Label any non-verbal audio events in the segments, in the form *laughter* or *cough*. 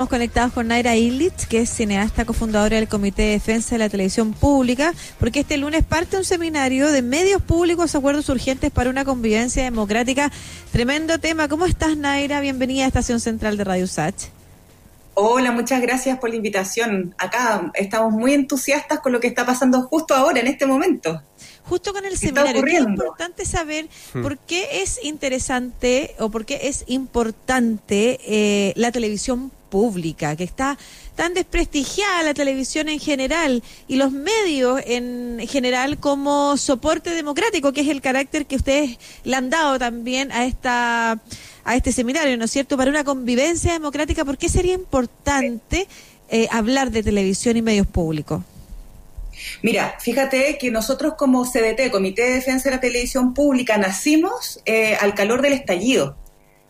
Estamos conectados con Naira Illich, que es cineasta cofundadora del Comité de Defensa de la Televisión Pública, porque este lunes parte un seminario de medios públicos, acuerdos urgentes para una convivencia democrática. Tremendo tema. ¿Cómo estás, Naira? Bienvenida a Estación Central de Radio Sach. Hola, muchas gracias por la invitación. Acá estamos muy entusiastas con lo que está pasando justo ahora, en este momento. Justo con el seminario, es importante saber hmm. por qué es interesante o por qué es importante eh, la televisión pública, que está tan desprestigiada la televisión en general y los medios en general como soporte democrático, que es el carácter que ustedes le han dado también a esta a este seminario, ¿no es cierto? Para una convivencia democrática, ¿por qué sería importante eh, hablar de televisión y medios públicos? Mira, fíjate que nosotros como CDT, Comité de Defensa de la Televisión Pública, nacimos eh, al calor del estallido.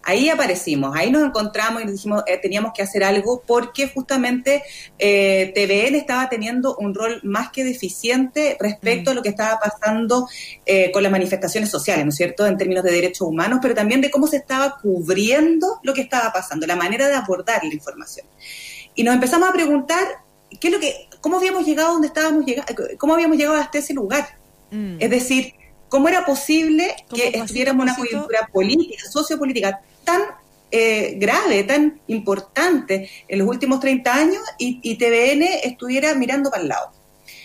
Ahí aparecimos, ahí nos encontramos y nos dijimos eh, teníamos que hacer algo porque justamente eh, TVN estaba teniendo un rol más que deficiente respecto a lo que estaba pasando eh, con las manifestaciones sociales, ¿no es cierto?, en términos de derechos humanos, pero también de cómo se estaba cubriendo lo que estaba pasando, la manera de abordar la información. Y nos empezamos a preguntar qué es lo que, cómo habíamos llegado donde estábamos llegando, cómo habíamos llegado hasta ese lugar. Mm. Es decir, ¿Cómo era posible que estuviéramos una coyuntura política, sociopolítica tan eh, grave, tan importante en los últimos 30 años y, TVN estuviera mirando para el lado?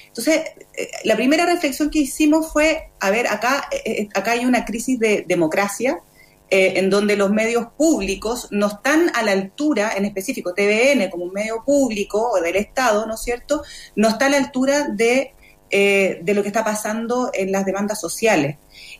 Entonces, eh, la primera reflexión que hicimos fue, a ver, acá, eh, acá hay una crisis de democracia, en donde los medios públicos no están a la altura, en específico TVN como un medio público o del Estado, ¿no es cierto?, no está a la altura de eh, de lo que está pasando en las demandas sociales.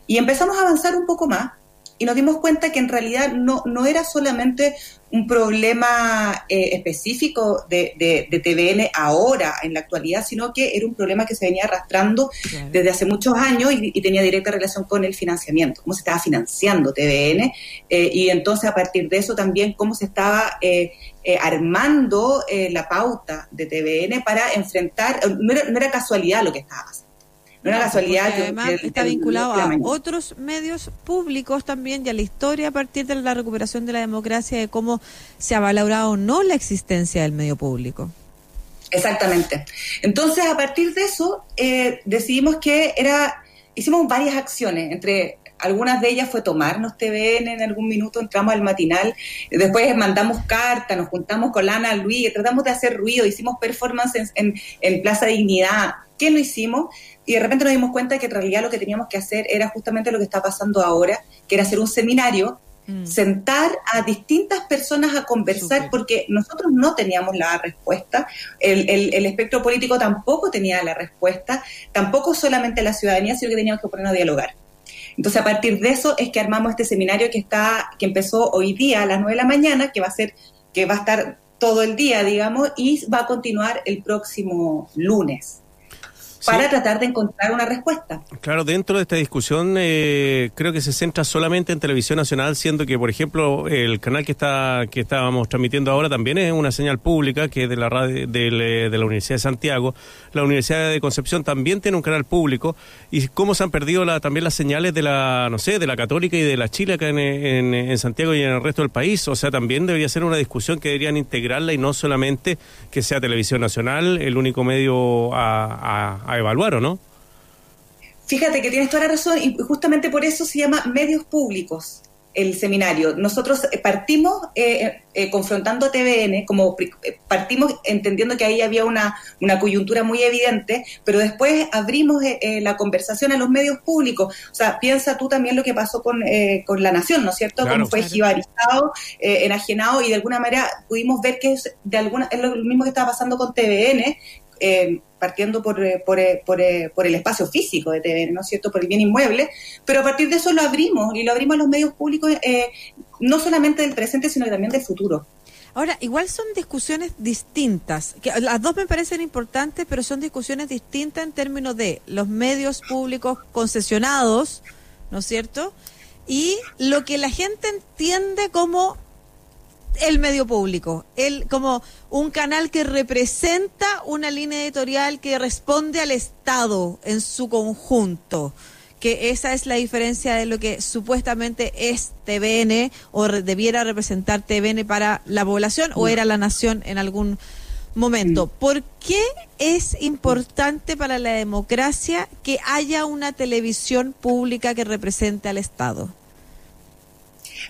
Y empezamos a avanzar un poco más y nos dimos cuenta que en realidad no, no era solamente un problema eh, específico de, de, TVN ahora, en la actualidad, sino que era un problema que se venía arrastrando desde hace muchos años y, tenía directa relación con el financiamiento, cómo se estaba financiando TVN eh, y entonces a partir de eso también cómo se estaba eh, armando la pauta de TVN para enfrentar, no era, no era casualidad lo que estaba pasando no una casualidad. además está vinculado a otros medios públicos también y a la historia a partir de la recuperación de la democracia, de cómo se ha valorado o no la existencia del medio público. Exactamente. Entonces, a partir de eso, eh, decidimos que era, hicimos varias acciones, entre algunas de ellas fue tomarnos TVN en algún minuto, entramos al matinal, después mandamos cartas, nos juntamos con Lana Luis, tratamos de hacer ruido, hicimos performance en, en Plaza Dignidad. ¿Qué lo hicimos? y de repente nos dimos cuenta que en realidad lo que teníamos que hacer era justamente lo que está pasando ahora, que era hacer un seminario, mm. sentar a distintas personas a conversar, porque nosotros no teníamos la respuesta, el, el, espectro político tampoco tenía la respuesta, tampoco solamente la ciudadanía, sino que teníamos que ponernos a dialogar. Entonces, a partir de eso es que armamos este seminario que está, que empezó hoy día a las 9 de la mañana, que va a ser, que va a estar todo el día, digamos, y va a continuar el próximo lunes para tratar de encontrar una respuesta. Claro, dentro de esta discusión eh, creo que se centra solamente en televisión nacional, siendo que, por ejemplo, el canal que está que estábamos transmitiendo ahora también es una señal pública que es de la radio de, la Universidad de Santiago. La Universidad de Concepción también tiene un canal público y cómo se han perdido la, también las señales de la, no sé, de la Católica y de la Chile acá en, en, Santiago y en el resto del país. O sea, también debería ser una discusión que deberían integrarla y no solamente que sea televisión nacional el único medio a, a evaluar, ¿o no? Fíjate que tienes toda la razón y justamente por eso se llama medios públicos el seminario. Nosotros eh, partimos eh, eh, confrontando a TVN, como partimos entendiendo que ahí había una, una coyuntura muy evidente, pero después abrimos la conversación a los medios públicos. O sea, piensa tú también lo que pasó con, con La Nación, ¿no es cierto? Como fue jibarizado, enajenado y de alguna manera pudimos ver que es, de alguna, es lo mismo que estaba pasando con TVN, eh, partiendo por, eh, por, eh, por, por, el espacio físico de TVN, ¿no es cierto?, por el bien inmueble, pero a partir de eso lo abrimos y lo abrimos a los medios públicos, no solamente del presente, sino también del futuro. Ahora, igual son discusiones distintas, que las dos me parecen importantes, pero son discusiones distintas en términos de los medios públicos concesionados, ¿no es cierto? Y lo que la gente entiende como el medio público, el como un canal que representa una línea editorial que responde al Estado en su conjunto, que esa es la diferencia de lo que supuestamente es TVN o debiera representar TVN para la población o era la nación en algún momento. ¿Por qué es importante para la democracia que haya una televisión pública que represente al Estado?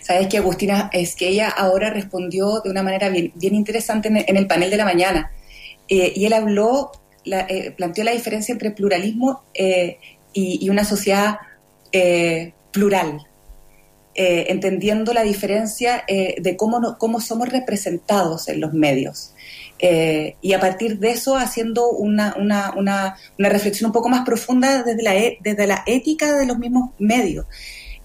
Sabes que Agustina, es que ella ahora respondió de una manera bien, interesante en el, panel de la mañana. Eh, y él habló, eh, planteó la diferencia entre pluralismo eh, y, una sociedad plural, entendiendo la diferencia de cómo, cómo somos representados en los medios. y a partir de eso haciendo una, una, una, una, reflexión un poco más profunda desde la, desde la ética de los mismos medios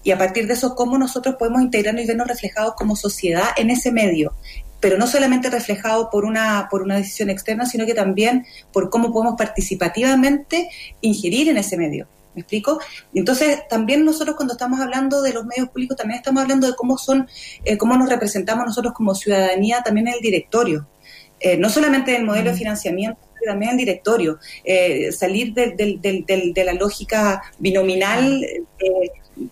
y a partir de eso cómo nosotros podemos integrarnos y vernos reflejados como sociedad en ese medio, pero no solamente reflejado por una, por una decisión externa, sino que también por cómo podemos participativamente ingerir en ese medio. ¿Me explico? Entonces, también nosotros cuando estamos hablando de los medios públicos, también estamos hablando de cómo son, eh, cómo nos representamos nosotros como ciudadanía también en el directorio. Eh, no solamente en el modelo de financiamiento, sino también en el directorio. Eh, salir de, la lógica binominal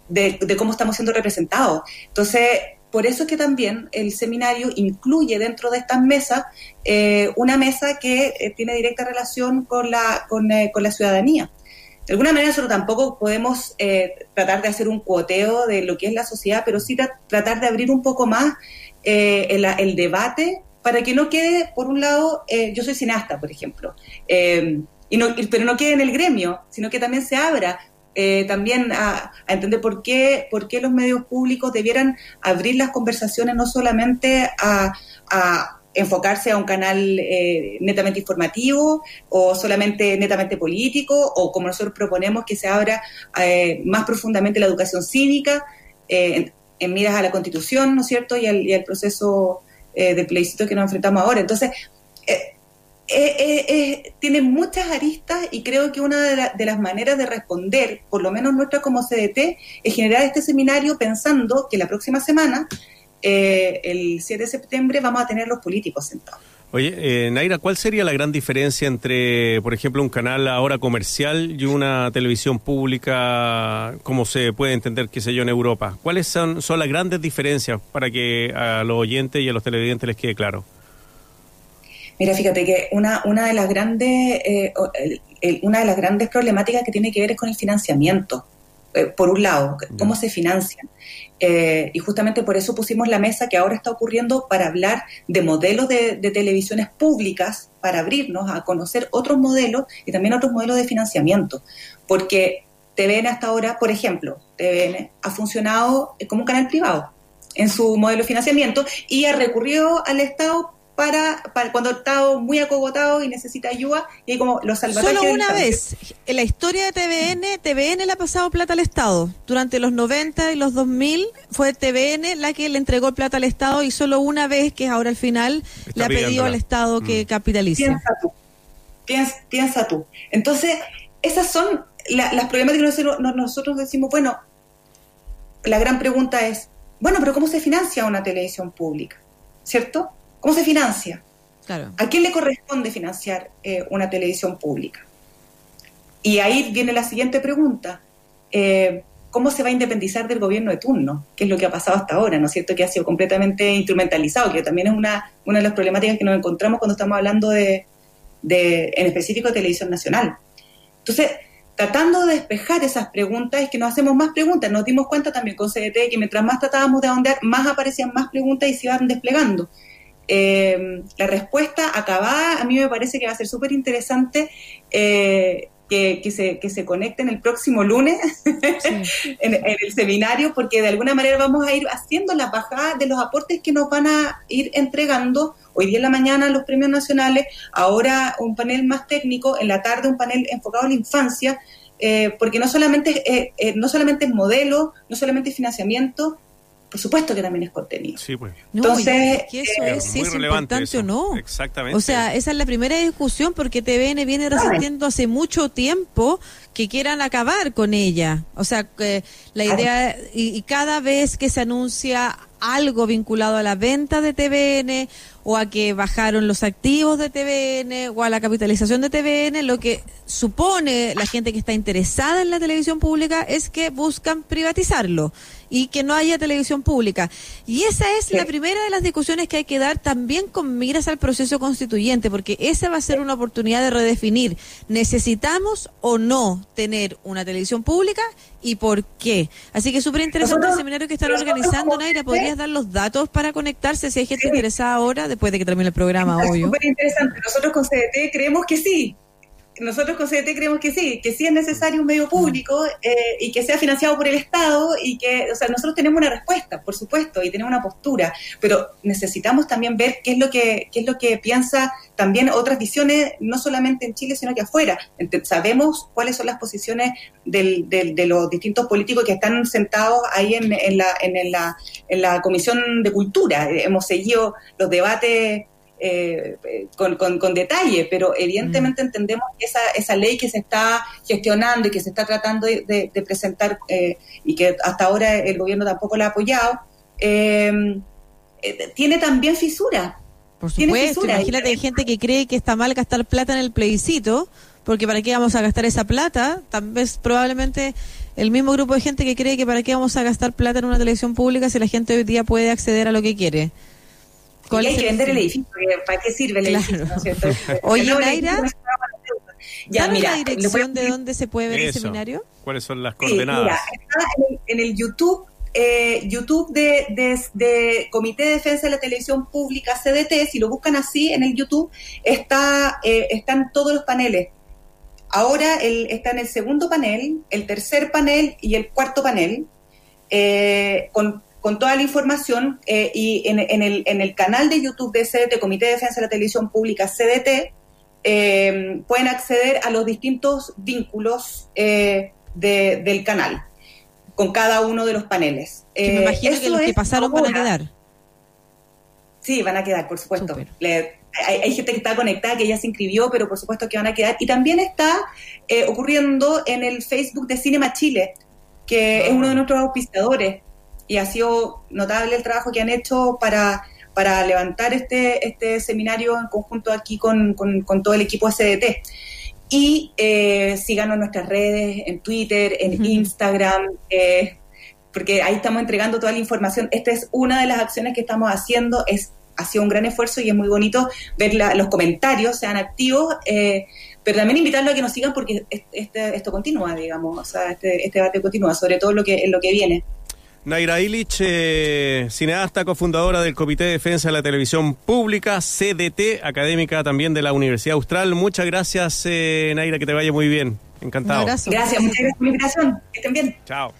de, cómo estamos siendo representados. Entonces, por eso es que también el seminario incluye dentro de estas mesas eh, una mesa que eh, tiene directa relación con la, con, eh, con, la ciudadanía. De alguna manera nosotros tampoco podemos tratar de hacer un cuoteo de lo que es la sociedad, pero sí tratar de abrir un poco más el, el, debate para que no quede, por un lado, yo soy cineasta, por ejemplo, y no, pero no quede en el gremio, sino que también se abra eh, también a, entender por qué, por qué los medios públicos debieran abrir las conversaciones no solamente a, enfocarse a un canal eh, netamente informativo o solamente netamente político o como nosotros proponemos que se abra eh, más profundamente la educación cívica en, miras a la constitución, ¿no es cierto? Y al, y al proceso de plebiscito que nos enfrentamos ahora. Entonces, eh, eh, eh, tiene muchas aristas y creo que una de, las maneras de responder, por lo menos nuestra como CDT, es generar este seminario pensando que la próxima semana, el 7 de septiembre, vamos a tener los políticos sentados. Oye, Naira, ¿cuál sería la gran diferencia entre, por ejemplo, un canal ahora comercial y una televisión pública, como se puede entender, qué sé yo, en Europa? ¿Cuáles son, son las grandes diferencias para que a los oyentes y a los televidentes les quede claro? Mira, fíjate que una, una de las grandes eh, una de las grandes problemáticas que tiene que ver es con el financiamiento. Eh, por un lado, cómo se financian. Eh, y justamente por eso pusimos la mesa que ahora está ocurriendo para hablar de modelos de, televisiones públicas, para abrirnos a conocer otros modelos y también otros modelos de financiamiento. Porque TVN hasta ahora, por ejemplo, TVN ha funcionado como un canal privado en su modelo de financiamiento y ha recurrido al Estado para, cuando está muy acogotado y necesita ayuda y como los salvatajes. Solo una vez, en la historia de TVN, TVN le ha pasado plata al Estado. Durante los 90 y los 2000 fue TVN la que le entregó plata al Estado y solo una vez, que es ahora al final, le ha pedido al Estado que mm. capitalice. Piensa tú, piensa, tú. Entonces, esas son las problemáticas que nosotros, nosotros decimos, bueno, la gran pregunta es, bueno, pero ¿cómo se financia una televisión pública? ¿Cierto? ¿Cómo se financia? Claro. ¿A quién le corresponde financiar eh, una televisión pública? Y ahí viene la siguiente pregunta. Eh, ¿Cómo se va a independizar del gobierno de turno? ¿Qué es lo que ha pasado hasta ahora? ¿No es cierto? Que ha sido completamente instrumentalizado, que también es una, una de las problemáticas que nos encontramos cuando estamos hablando de, de en específico, de televisión nacional. Entonces, tratando de despejar esas preguntas, es que nos hacemos más preguntas. Nos dimos cuenta también con CDT que mientras más tratábamos de ahondar, más aparecían más preguntas y se iban desplegando. Eh, la respuesta acabada a mí me parece que va a ser súper interesante eh, que, se, que se conecten el próximo lunes *laughs* en, el seminario, porque de alguna manera vamos a ir haciendo la bajada de los aportes que nos van a ir entregando. Hoy día en la mañana los premios nacionales, ahora un panel más técnico, en la tarde un panel enfocado en la infancia, eh, porque no solamente, no solamente es modelo, no solamente es financiamiento, por supuesto que también es contenido. Sí, pues. Entonces, que eso es, si es importante o no. Exactamente. O sea, esa es la primera discusión porque TVN viene resistiendo hace mucho tiempo que quieran acabar con ella. O sea, que la idea, y, cada vez que se anuncia algo vinculado a la venta de TVN o a que bajaron los activos de TVN o a la capitalización de TVN, lo que supone la gente que está interesada en la televisión pública es que buscan privatizarlo y que no haya televisión pública. Y esa es la primera de las discusiones que hay que dar también con miras al proceso constituyente, porque esa va a ser una oportunidad de redefinir, ¿necesitamos o no tener una televisión pública y por qué? Así que súper interesante el seminario que están organizando, Naira, ¿podrías dar los datos para conectarse si hay gente interesada ahora, después de que termine el programa, obvio? Súper interesante, nosotros con CDT creemos que sí, nosotros con CDT creemos que sí, que sí es necesario un medio público eh, y que sea financiado por el Estado y que, o sea, nosotros tenemos una respuesta, por supuesto, y tenemos una postura, pero necesitamos también ver qué es lo que, qué es lo que piensa también otras visiones, no solamente en Chile, sino que afuera. sabemos cuáles son las posiciones del, de los distintos políticos que están sentados ahí en, en, la, en, la, en la Comisión de Cultura. Hemos seguido los debates eh, con, con, detalle, pero evidentemente mm. entendemos que esa, esa ley que se está gestionando y que se está tratando de, presentar eh, y que hasta ahora el gobierno tampoco la ha apoyado, eh, tiene también fisura. Por supuesto, imagínate, hay gente que cree que está mal gastar plata en el plebiscito, porque para qué vamos a gastar esa plata, tal vez probablemente el mismo grupo de gente que cree que para qué vamos a gastar plata en una televisión pública si la gente hoy día puede acceder a lo que quiere hay que vender el edificio, ¿para qué sirve el edificio? *laughs* Oye, Naira, ya, mira, la dirección de dónde se puede ver el seminario? ¿Cuáles son las coordenadas? mira, está en el, YouTube eh, YouTube de, de, Comité de Defensa de la Televisión Pública, CDT, si lo buscan así en el YouTube, está, eh, están todos los paneles. Ahora el, está en el segundo panel, el tercer panel y el cuarto panel, eh, con con toda la información eh, y en, el, en, el, canal de YouTube de CDT, Comité de Defensa de la Televisión Pública, CDT, eh, pueden acceder a los distintos vínculos eh, del canal con cada uno de los paneles. Que me imagino que los que pasaron van a quedar. Sí, van a quedar, por supuesto. hay, gente que está conectada, que ya se inscribió, pero por supuesto que van a quedar. Y también está ocurriendo en el Facebook de Cinema Chile, que es uno de nuestros auspiciadores y ha sido notable el trabajo que han hecho para, para levantar este, este seminario en conjunto aquí con, todo el equipo SDT. Y eh, síganos en nuestras redes, en Twitter, en Instagram, eh, porque ahí estamos entregando toda la información. Esta es una de las acciones que estamos haciendo, es ha sido un gran esfuerzo y es muy bonito ver los comentarios, sean activos, eh, pero también invitarlos a que nos sigan porque este, esto continúa, digamos, o sea, este, este debate continúa, sobre todo lo que, en lo que viene. Naira Illich, eh, cineasta, cofundadora del Comité de Defensa de la Televisión Pública, CDT, académica también de la Universidad Austral. Muchas gracias, eh, Naira, que te vaya muy bien. Encantado. Gracias, muchas gracias por la invitación. Que estén bien. Chao.